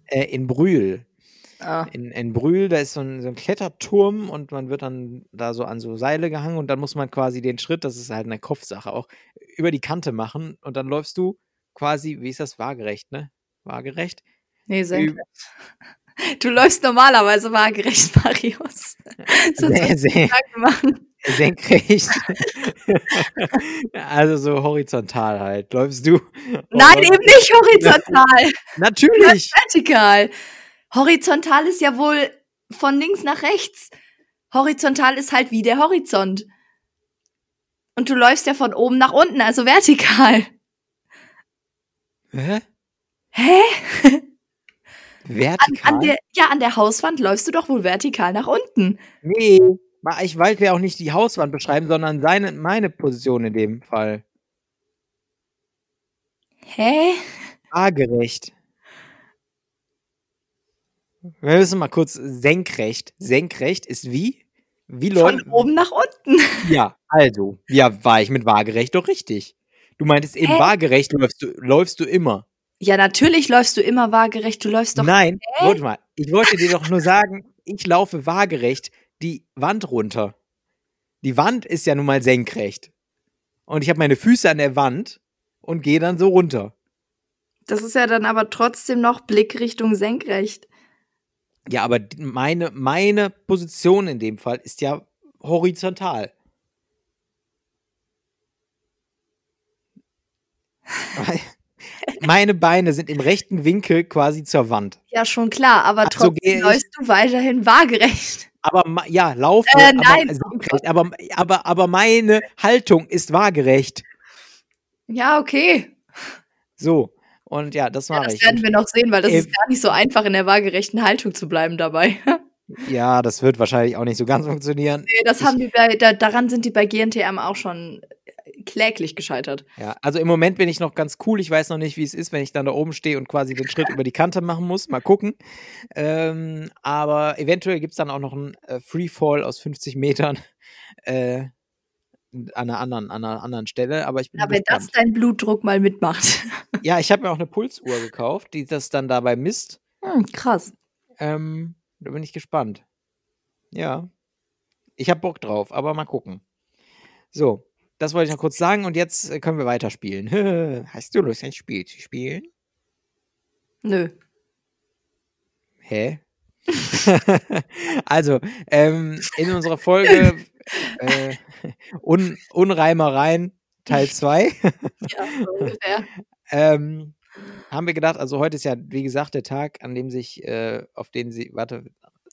Äh, in Brühl. Ah. In, in Brühl, da ist so ein, so ein Kletterturm und man wird dann da so an so Seile gehangen und dann muss man quasi den Schritt, das ist halt eine Kopfsache auch, über die Kante machen und dann läufst du quasi, wie ist das, waagerecht, ne? Waagerecht? Nee, senkrecht. Du läufst normalerweise waagerecht, *laughs* Marius. Sonst sehr, sehr, senkrecht. *laughs* also so horizontal halt, läufst du. Nein, eben nicht horizontal. *laughs* Natürlich. vertikal. Horizontal ist ja wohl von links nach rechts. Horizontal ist halt wie der Horizont. Und du läufst ja von oben nach unten, also vertikal. Hä? Hä? *laughs* An, Vertikal? an der, ja, an der Hauswand läufst du doch wohl vertikal nach unten. Nee, ich wollte ja auch nicht die Hauswand beschreiben, sondern seine, meine Position in dem Fall. Hä? Waagerecht. Wir müssen mal kurz senkrecht. Senkrecht ist wie? Wie Von läuft. oben nach unten. *laughs* Ja, also. Ja, war ich mit waagerecht doch richtig. Du meintest eben Hä? waagerecht läufst du, läufst du immer. Ja, natürlich läufst du immer waagerecht. Du läufst doch. Nein, Hä? warte mal. Ich wollte dir doch nur sagen, ich laufe waagerecht die Wand runter. Die Wand ist ja nun mal senkrecht. Und ich habe meine Füße an der Wand und gehe dann so runter. Das ist ja dann aber trotzdem noch Blickrichtung senkrecht. Ja, aber meine, meine Position in dem Fall ist ja horizontal. *laughs* Meine Beine sind im rechten Winkel quasi zur Wand. Ja, schon klar, aber also trotzdem läufst du weiterhin waagerecht. Aber ja, laufe, äh, nein. Aber, aber, aber, aber meine Haltung ist waagerecht. Ja, okay. So, und ja, das mache ja, das ich. Das werden wir noch sehen, weil das äh, ist gar nicht so einfach, in der waagerechten Haltung zu bleiben dabei. *laughs* ja, das wird wahrscheinlich auch nicht so ganz funktionieren. Nee, das haben die bei, da, daran sind die bei GNTM auch schon kläglich gescheitert. Ja, also im Moment bin ich noch ganz cool. Ich weiß noch nicht, wie es ist, wenn ich dann da oben stehe und quasi den Schritt *laughs* über die Kante machen muss. Mal gucken. Ähm, aber eventuell gibt es dann auch noch einen äh, Freefall aus 50 Metern. Äh, an einer anderen, an einer anderen Stelle, aber ich bin. Wenn das dein Blutdruck mal mitmacht. *laughs* ja, ich habe mir auch eine Pulsuhr gekauft, die das dann dabei misst. Hm, krass. Ähm, da bin ich gespannt. Ja. Ich habe Bock drauf, aber mal gucken. So, das wollte ich noch kurz sagen und jetzt äh, können wir weiterspielen. *laughs* Hast du Lust, ein Spiel zu spielen? Nö. Hä? *laughs* also, ähm, in unserer Folge *laughs* äh, Un Unreimereien Teil *laughs* 2 ja, ähm, haben wir gedacht, also heute ist ja, wie gesagt, der Tag, an dem sich, äh, auf den sie, warte,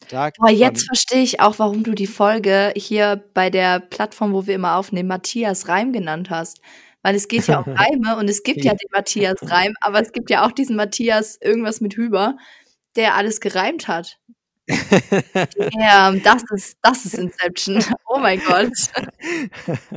Tag. Aber jetzt verstehe ich auch, warum du die Folge hier bei der Plattform, wo wir immer aufnehmen, Matthias Reim genannt hast. Weil es geht ja um Reime und es gibt ja den Matthias Reim, aber es gibt ja auch diesen Matthias irgendwas mit Hüber, der alles gereimt hat. *laughs* ja, das ist, das ist Inception. *laughs* Oh mein Gott. *laughs*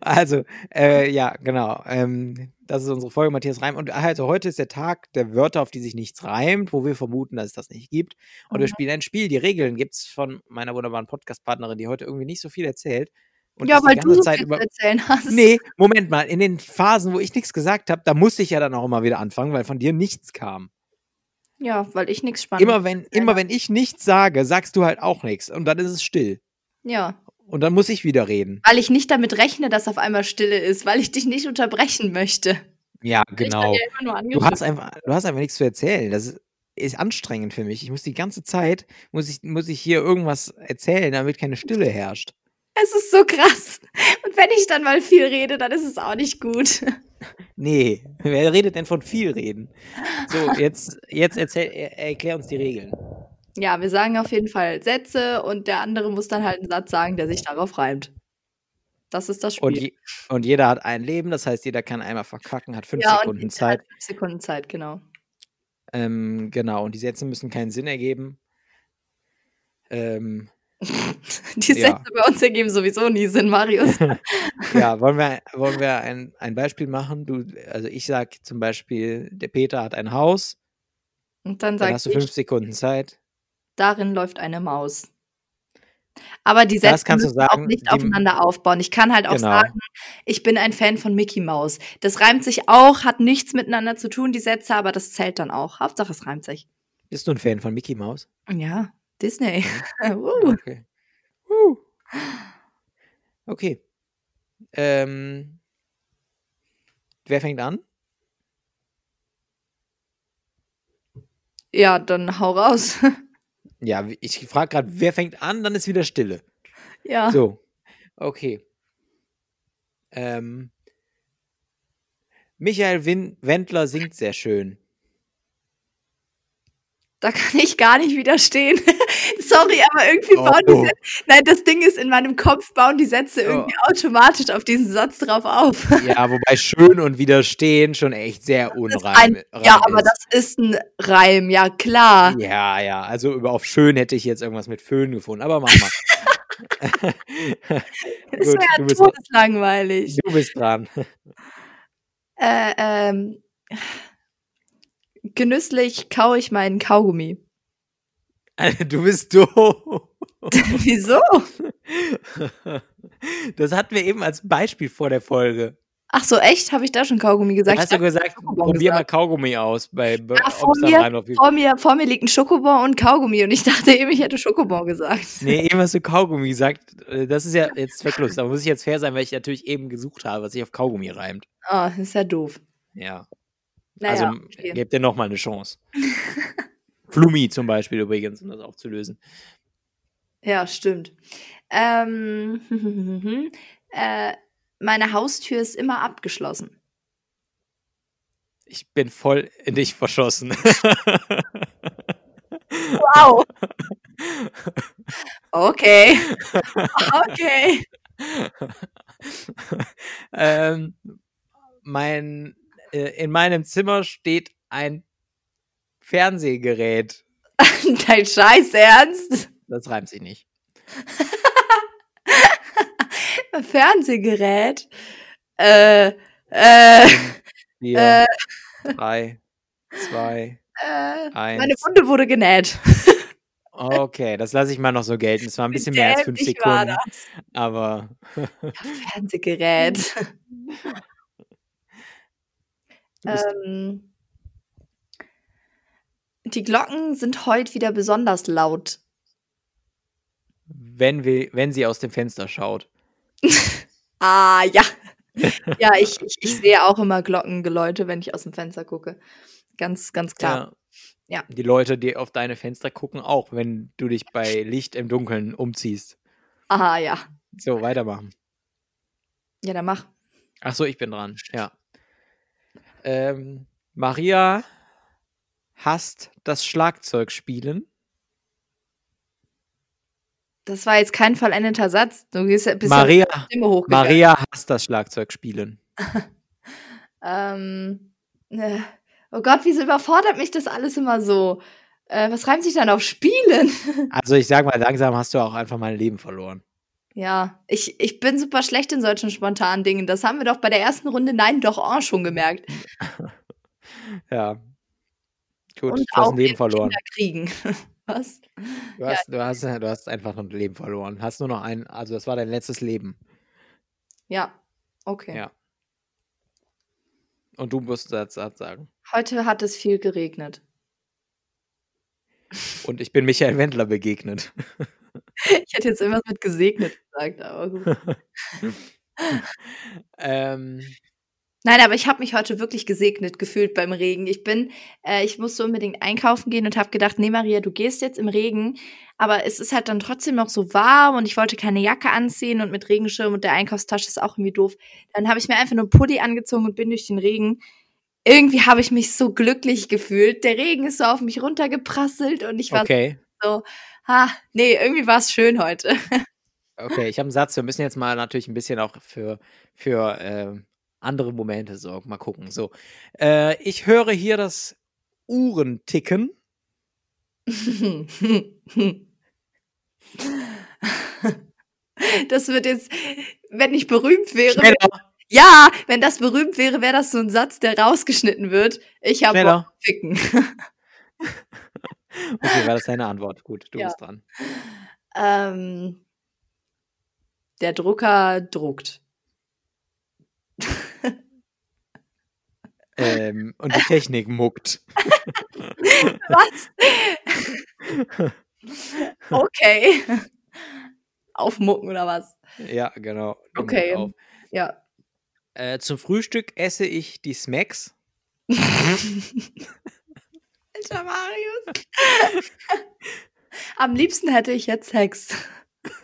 Also, äh, ja, genau. Ähm, das ist unsere Folge, Matthias Reim. Und also heute ist der Tag der Wörter, auf die sich nichts reimt, wo wir vermuten, dass es das nicht gibt. Und mhm. wir spielen ein Spiel. Die Regeln gibt es von meiner wunderbaren Podcast-Partnerin, die heute irgendwie nicht so viel erzählt. Und ja, weil du so Zeit viel über... erzählen hast. Nee, Moment mal. In den Phasen, wo ich nichts gesagt habe, da musste ich ja dann auch immer wieder anfangen, weil von dir nichts kam. Ja, weil ich nichts spannend Immer wenn, immer wenn ich nichts sage, sagst du halt auch nichts. Und dann ist es still. Ja. Und dann muss ich wieder reden. Weil ich nicht damit rechne, dass auf einmal Stille ist, weil ich dich nicht unterbrechen möchte. Ja, genau. Ja du, hast einfach, du hast einfach nichts zu erzählen. Das ist, ist, anstrengend für mich. Ich muss die ganze Zeit, muss ich, muss ich hier irgendwas erzählen, damit keine Stille herrscht. Es ist so krass. Und wenn ich dann mal viel rede, dann ist es auch nicht gut. Nee, wer redet denn von viel reden? So, *laughs* jetzt, jetzt erzähl, erklär uns die Regeln. Ja, wir sagen auf jeden Fall Sätze und der andere muss dann halt einen Satz sagen, der sich darauf reimt. Das ist das Spiel. Und, je, und jeder hat ein Leben, das heißt, jeder kann einmal verkacken, hat fünf ja, Sekunden Zeit. Hat fünf Sekunden Zeit, genau. Ähm, genau, und die Sätze müssen keinen Sinn ergeben. Ähm, *laughs* Die Sätze ja. bei uns ergeben sowieso nie Sinn, Marius. *laughs* ja, wollen wir, wollen wir ein, ein Beispiel machen? Du, also ich sage zum Beispiel, der Peter hat ein Haus. Und dann, dann hast du fünf Sekunden Zeit. Darin läuft eine Maus. Aber die Sätze müssen sagen, auch nicht aufeinander aufbauen. Ich kann halt auch genau. sagen, ich bin ein Fan von Mickey Mouse. Das reimt sich auch, hat nichts miteinander zu tun, die Sätze, aber das zählt dann auch. Hauptsache, es reimt sich. Bist du ein Fan von Mickey Mouse? Ja. Disney. uh. *laughs* Okay. Uh. Okay. Ähm, wer fängt an? Ja, dann hau raus. ja, ich frage gerade, wer fängt an, dann ist wieder Stille. Ja. So. Okay. Ähm, Michael Wendler singt sehr schön. Da kann ich gar nicht widerstehen. *laughs* Sorry, aber irgendwie oh, bauen die Sätze. Nein, das Ding ist, in meinem Kopf bauen die Sätze oh. irgendwie automatisch auf diesen Satz drauf auf. Ja, wobei schön und widerstehen schon echt sehr unreim ein, Ja, aber das ist ein Reim, ja klar. Ja, ja, also über auf schön hätte ich jetzt irgendwas mit Föhn gefunden, aber mach mal. *laughs* das wäre ja todeslangweilig. Du bist dran. Äh, ähm genüsslich kaue ich meinen Kaugummi. *laughs* Du bist doof. *laughs* Wieso? Das hatten wir eben als Beispiel vor der Folge. Ach so, echt? Habe ich da schon Kaugummi gesagt? Hast du gesagt, probier mal Kaugummi aus. Bei, ja, vor, mir, vor, mir, vor mir liegt ein Schokobon und Kaugummi und ich dachte eben, ich hätte Schokobon gesagt. Nee, eben hast du Kaugummi gesagt. Das ist ja *laughs* jetzt zwecklos. Da muss ich jetzt fair sein, weil ich natürlich eben gesucht habe, was sich auf Kaugummi reimt. Ah, oh, das ist ja doof. Ja. Naja, also okay. gebt dir nochmal eine Chance. Flumi zum Beispiel übrigens, um das aufzulösen. Ja, stimmt. Ähm, *laughs* äh, meine Haustür ist immer abgeschlossen. Ich bin voll in dich verschossen. Wow. Okay. Okay. *laughs* ähm, mein, äh, in meinem Zimmer steht ein Fernsehgerät. *laughs* Dein Scheiß Ernst? Das reimt sich nicht. *laughs* Fernsehgerät? Äh, äh, Vier, äh, drei, zwei, äh, eins. meine Wunde wurde genäht. *laughs* Okay, das lasse ich mal noch so gelten. Es war ein bisschen mehr als fünf Sekunden, aber Fernsehgerät. du bist ähm, die Glocken sind heute wieder besonders laut. wenn, wir, wenn sie aus dem Fenster schaut. *laughs* Ah, ja. *laughs* ja, ich, ich, ich sehe auch immer Glockengeläute, wenn ich aus dem Fenster gucke. Ganz, ganz klar. Ja. Die Leute, die auf deine Fenster gucken, auch, wenn du dich bei Licht im Dunkeln umziehst. Aha, ja. So, weitermachen. Ja, dann mach. Ach so, ich bin dran. Ja. Ähm, Maria hasst das Schlagzeugspielen. Das war jetzt kein vollendeter Satz. Du gehst, bist Maria, ja Stimme hochgegangen. Maria hasst das Schlagzeugspielen. *laughs* Ähm, äh, oh Gott, wieso überfordert mich das alles immer so? Äh, was reimt sich dann auf Spielen? *laughs* Also ich sag mal, langsam hast du auch einfach mein Leben verloren. ja, ich, ich bin super schlecht in solchen spontanen Dingen. Das haben wir doch bei der ersten Runde Nein, doch oh, schon gemerkt. *laughs* Ja. Gut, Und du hast ein Leben verloren. Kinderkriegen. *laughs* Was? Du hast, du, hast, du hast einfach ein Leben verloren. Hast nur noch ein, also das war dein letztes Leben. Ja, okay. Ja. Und du musst das sagen. Heute hat es viel geregnet. Und ich bin Michael Wendler begegnet. *laughs* Ich hätte jetzt irgendwas mit gesegnet gesagt, aber gut. *laughs* ähm, Nein, aber ich habe mich heute wirklich gesegnet gefühlt beim Regen. Ich bin, äh, ich musste unbedingt einkaufen gehen und habe gedacht, nee Maria, du gehst jetzt im Regen, aber es ist halt dann trotzdem noch so warm und ich wollte keine Jacke anziehen und mit Regenschirm und der Einkaufstasche ist auch irgendwie doof. Dann habe ich mir einfach nur einen Pulli angezogen und bin durch den Regen. Irgendwie habe ich mich so glücklich gefühlt. Der Regen ist so auf mich runtergeprasselt und ich war okay. so, ha, nee, irgendwie war es schön heute. *laughs* Okay, ich habe einen Satz. Wir müssen jetzt mal natürlich ein bisschen auch für, für äh, andere Momente sorgen. Mal gucken. So. Äh, ich höre hier das Uhrenticken. Das wird jetzt, wenn ich berühmt wäre. Schneller, Ja, wenn das berühmt wäre, wäre das so ein Satz, der rausgeschnitten wird. Ich habe. Bock ficken. *laughs* Okay, war das deine Antwort? Gut, du Ja. bist dran. ähm, der Drucker druckt. Ähm, und die Technik muckt. Was? okay. Aufmucken oder was? Ja, genau. Okay. Ja. Äh, zum Frühstück esse ich die Smacks. *laughs* Alter Marius. Am liebsten hätte ich jetzt Sex.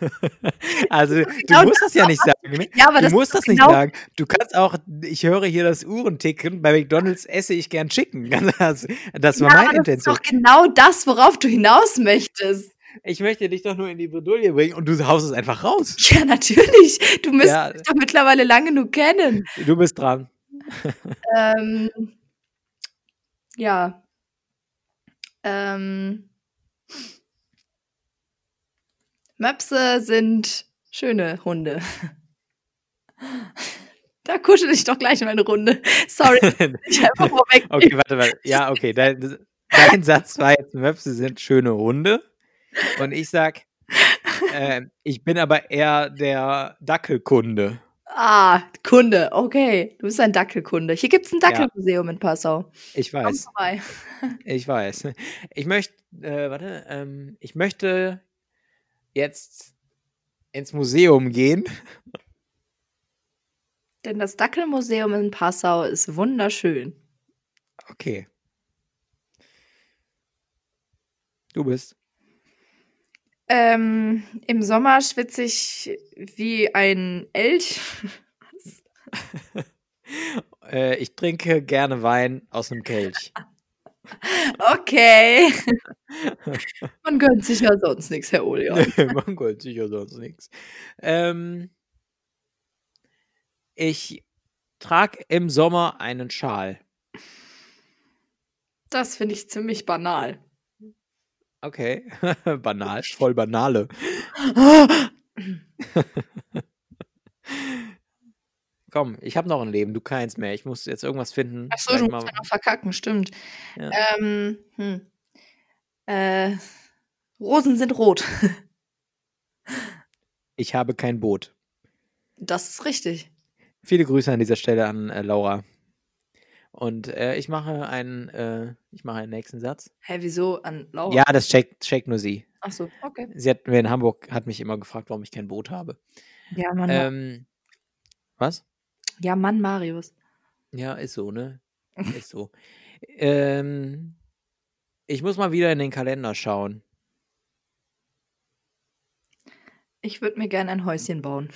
*laughs* Also, du genau musst das ja nicht sagen. Ne? Ja, aber du das musst das nicht genau- sagen. Du kannst auch, ich höre hier das Uhrenticken. Bei McDonalds esse ich gern Chicken. *laughs* Das, das war Ja, meine aber das ist Intention. doch genau das, worauf du hinaus möchtest. Ich möchte dich doch nur in die Bredouille bringen und du haust es einfach raus. *laughs* Ja, natürlich. Du müsstest Ja. mich doch mittlerweile lang genug kennen. Du bist dran. Ähm, ja. Ähm, Möpse sind schöne Hunde. Da kuschel ich doch gleich meine Runde. Sorry, *laughs* ich einfach vorweg. Okay, warte, warte. Ja, okay. Dein, dein Satz war jetzt, Möpse sind schöne Hunde. Und ich sag, äh, ich bin aber eher der Dackelkunde. Ah, Kunde, okay. Du bist ein Dackelkunde. Hier gibt es ein Dackelmuseum in Passau. Ich weiß. Ich weiß. Ich möchte, äh, warte, ähm, ich möchte jetzt ins Museum gehen. Denn das Dackelmuseum in Passau ist wunderschön. Okay. Du bist. Ähm, Im Sommer schwitze ich wie ein Elch. *laughs* äh, ich trinke gerne Wein aus einem Kelch. *laughs* Okay. *laughs* Man gönnt sich ja sonst nichts, Herr Olion. Man gönnt sich ja sonst nichts. Ähm, ich trage im Sommer einen Schal. Das finde ich ziemlich banal. Okay, *laughs* banal, voll banale. *laughs* Komm, ich habe noch ein Leben, du keins mehr. Ich muss jetzt irgendwas finden. Achso, du musst ja noch verkacken, stimmt. Ja. Ähm, hm. äh, Rosen sind rot. *laughs* ich habe kein Boot. Das ist richtig. Viele Grüße an dieser Stelle an äh, Laura. Und äh, ich mache einen, äh, ich mache einen nächsten Satz. Hä, wieso an Laura? Ja, das checkt, checkt nur sie. Ach so, okay. Sie hat mir in Hamburg hat mich immer gefragt, warum ich kein Boot habe. Ja, Mann. Ähm, was? Ja, Mann, Marius. Ja, ist so, ne? ist so. *laughs* Ähm, ich muss mal wieder in den Kalender schauen. Ich würde mir gerne ein Häuschen bauen.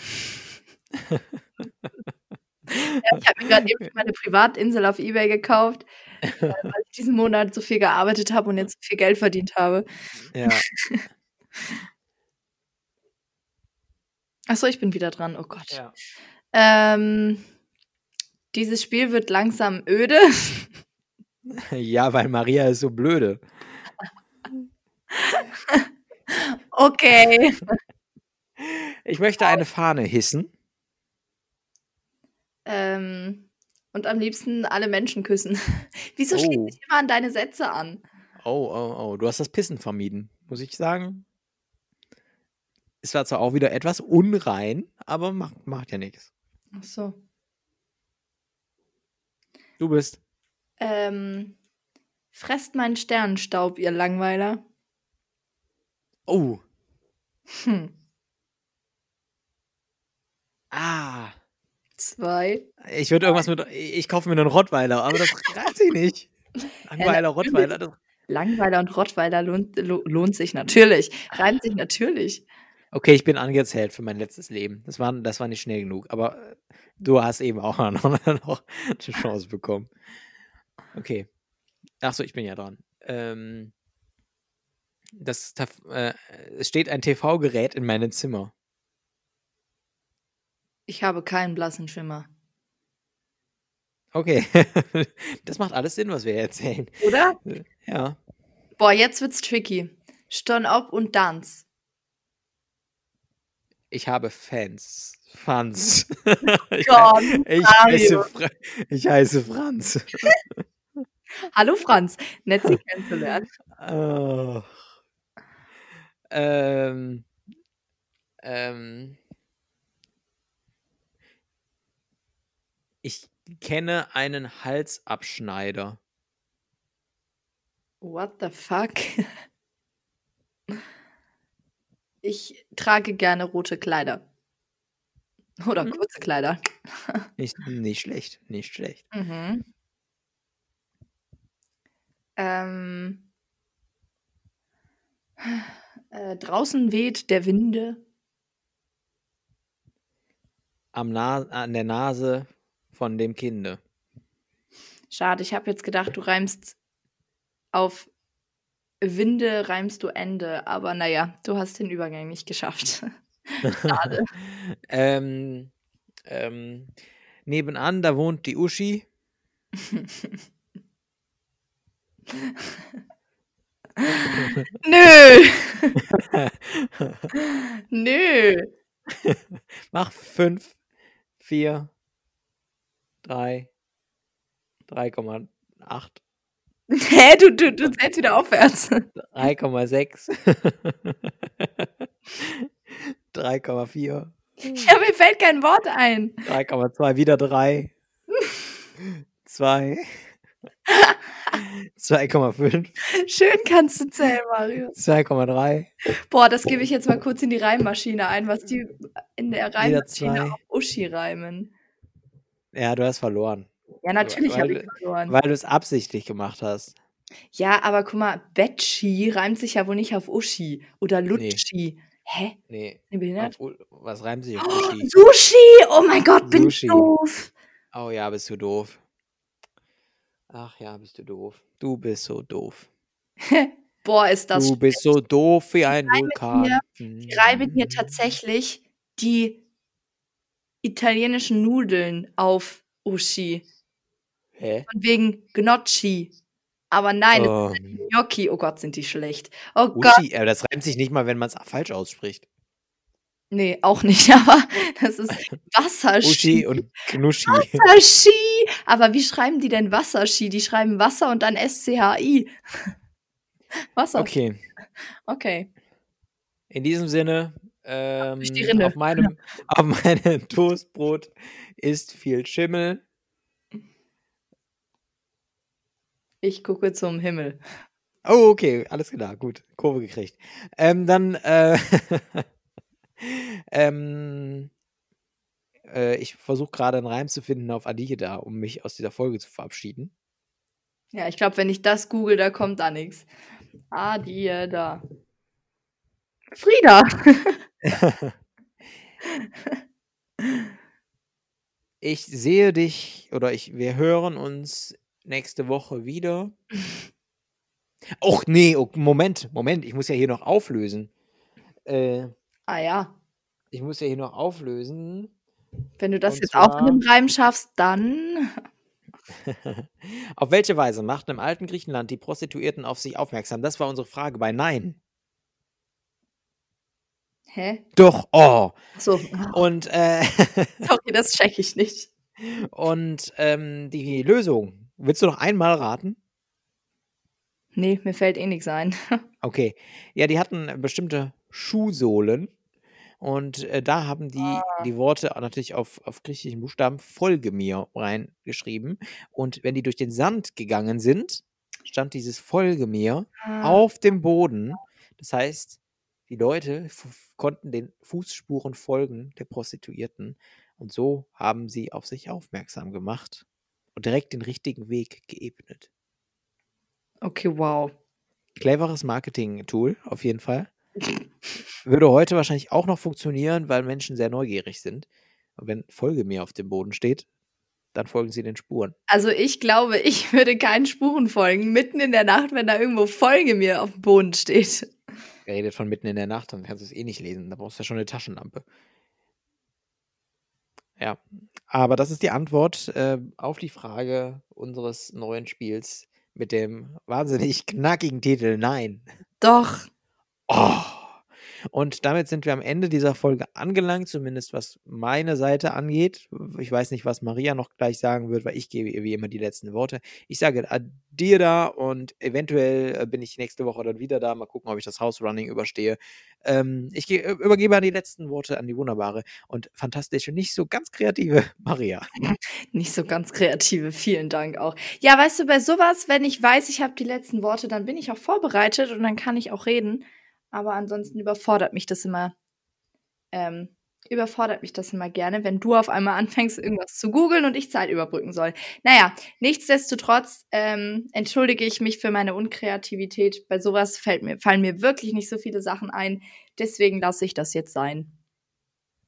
*laughs* ja, ich habe mir gerade eben meine Privatinsel auf Ebay gekauft, äh, *laughs* weil ich diesen Monat so viel gearbeitet habe und jetzt so viel Geld verdient habe. Ja. Achso, ich bin wieder dran. Oh Gott. Ja. Ähm, dieses Spiel wird langsam öde. *laughs* Ja, weil Maria ist so blöde. *laughs* okay. Ich möchte eine Fahne hissen. Ähm, und am liebsten alle Menschen küssen. *laughs* Wieso oh. schließe ich immer an deine Sätze an? Oh, oh, oh. Du hast das Pissen vermieden, muss ich sagen. Es war zwar auch wieder etwas unrein, aber macht, macht ja nichts. Ach so. Du bist. Ähm, fresst meinen Sternenstaub, ihr Langweiler. Oh. Hm. Ah. Zwei. Ich würde irgendwas mit. Ich kaufe mir einen Rottweiler, aber das reicht sich nicht. *laughs* Langweiler, Rottweiler. Das... Langweiler und Rottweiler lohnt, lohnt sich natürlich. Reimt sich natürlich. Okay, ich bin angezählt für mein letztes Leben. Das war, das war nicht schnell genug. Aber äh, du hast eben auch *laughs* noch, noch eine Chance bekommen. Okay. Achso, ich bin ja dran. Ähm, das, äh, es steht ein TV-Gerät in meinem Zimmer. Ich habe keinen blassen Schimmer. Okay. *laughs* das macht alles Sinn, was wir erzählen. Oder? Ja. Boah, jetzt wird's tricky. Stonn ob und Tanz. Ich habe Fans. Fans. *laughs* ich, ich, heiße ich heiße Franz. *laughs* Hallo Franz, nett Sie kennenzulernen. *laughs* Oh. Ähm, ähm, ich kenne einen Halsabschneider. What the fuck? Ich trage gerne rote Kleider. Oder mhm. kurze Kleider. *laughs* Nicht, nicht schlecht, nicht schlecht. Mhm. Ähm, äh, draußen weht der Winde. Am Na an der Nase von dem Kinde. Schade, ich habe jetzt gedacht, du reimst auf Winde reimst du Ende, aber naja, du hast den Übergang nicht geschafft. *laughs* Schade. ähm, ähm, nebenan, da wohnt die Uschi. Nö. *laughs* Nö. Mach fünf, vier, drei, 3,8. *laughs* Hä, du, du, du zählst wieder aufwärts. 3,6. 3,4. *laughs* Ja, mir fällt kein Wort ein. 3,2, wieder 3. 2. 2,5. Schön kannst du zählen, Mario. 2,3. Boah, das gebe ich jetzt mal kurz in die Reimmaschine ein, was die in der Reimmaschine auf Uschi reimen. Ja, du hast verloren. Ja, natürlich habe ich verloren. Weil du es absichtlich gemacht hast. Ja, aber guck mal, Betschi reimt sich ja wohl nicht auf Uschi oder Lutschi. Hä? Nee. Ich? Auf, U- was reimt sich auf Oh, Uschi? Sushi! Oh mein Gott, bin Sushi. ich doof. Oh ja, bist du doof. Ach ja, bist du doof. Du bist so doof. *laughs* Boah, ist das. du bist so doof wie ein reimen Vulkan. hier- Die reiben hier tatsächlich die italienischen Nudeln auf Uschi. Hä? Von wegen Gnocchi. Aber nein, es Oh, sind Gnocchi. Oh Gott, sind die schlecht. Oh Gott. Uschi, aber das reimt sich nicht mal, wenn man es falsch ausspricht. Nee, auch nicht, *laughs* aber das ist Wasserski. Uschi und Knuschi. Wasserski. Aber wie schreiben die denn Wasserski? Die schreiben Wasser und dann SCHI. *laughs* Wasser. Okay, Okay. in diesem Sinne, ähm, auf, meinem, auf meinem *laughs* Toastbrot ist viel Schimmel. Ich gucke zum Himmel. Oh, okay, alles klar, gut, Kurve gekriegt. Ähm, dann, äh, *laughs* ähm, äh, ich versuche gerade einen Reim zu finden auf Adigeda, um mich aus dieser Folge zu verabschieden. Ja, ich glaube, wenn ich das google, da kommt da nichts. Die äh, da. Frieda. *laughs* Ich sehe dich oder ich, wir hören uns nächste Woche wieder. Och nee, oh, Moment, Moment, ich muss ja hier noch auflösen. Äh, Ah ja. ich muss ja hier noch auflösen. Wenn du das Und jetzt auch in zwar- einem Reim schaffst, dann. *laughs* auf welche Weise machten im alten Griechenland die Prostituierten auf sich aufmerksam? Das war unsere Frage bei Nein. Hä? Doch, oh. So. Und, äh, *laughs* Sorry, das check ich nicht. und ähm, die Lösung. Willst du noch einmal raten? Nee, mir fällt eh nichts ein. *laughs* Okay. Ja, die hatten bestimmte Schuhsohlen. Und äh, da haben die die Worte natürlich auf, auf griechischen Buchstaben Folge mir reingeschrieben. Und wenn die durch den Sand gegangen sind, stand dieses Folge mir auf dem Boden. Das heißt, die Leute konnten den Fußspuren folgen der Prostituierten. Und so haben sie auf sich aufmerksam gemacht und direkt den richtigen Weg geebnet. Okay, wow. Cleveres Marketing-Tool, auf jeden Fall. Würde heute wahrscheinlich auch noch funktionieren, weil Menschen sehr neugierig sind. Und wenn Folge mir auf dem Boden steht, dann folgen sie den Spuren. Also ich glaube, ich würde keinen Spuren folgen, mitten in der Nacht, wenn da irgendwo Folge mir auf dem Boden steht. Er redet von mitten in der Nacht, dann kannst du es eh nicht lesen. Da brauchst du ja schon eine Taschenlampe. Ja, aber das ist die Antwort äh, auf die Frage unseres neuen Spiels mit dem wahnsinnig knackigen Titel Nein. Doch. Oh. Und damit sind wir am Ende dieser Folge angelangt, zumindest was meine Seite angeht. Ich weiß nicht, was Maria noch gleich sagen wird, weil ich gebe ihr wie immer die letzten Worte. Ich sage dir da und eventuell äh, bin ich nächste Woche dann wieder da. Mal gucken, ob ich das House Running überstehe. Ähm, ich ge- übergebe die letzten Worte an die wunderbare und fantastische, nicht so ganz kreative *laughs* Maria. Nicht so ganz kreative, vielen Dank auch. Ja, weißt du, bei sowas, wenn ich weiß, ich habe die letzten Worte, dann bin ich auch vorbereitet und dann kann ich auch reden. Aber ansonsten überfordert mich das immer. Ähm, überfordert mich das immer gerne, wenn du auf einmal anfängst, irgendwas zu googeln und ich Zeit überbrücken soll. Naja, nichtsdestotrotz ähm, entschuldige ich mich für meine Unkreativität. Bei sowas fällt mir, fallen mir wirklich nicht so viele Sachen ein. Deswegen lasse ich das jetzt sein.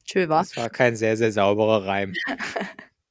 Tschö, wa? Das war kein sehr, sehr sauberer Reim. *laughs*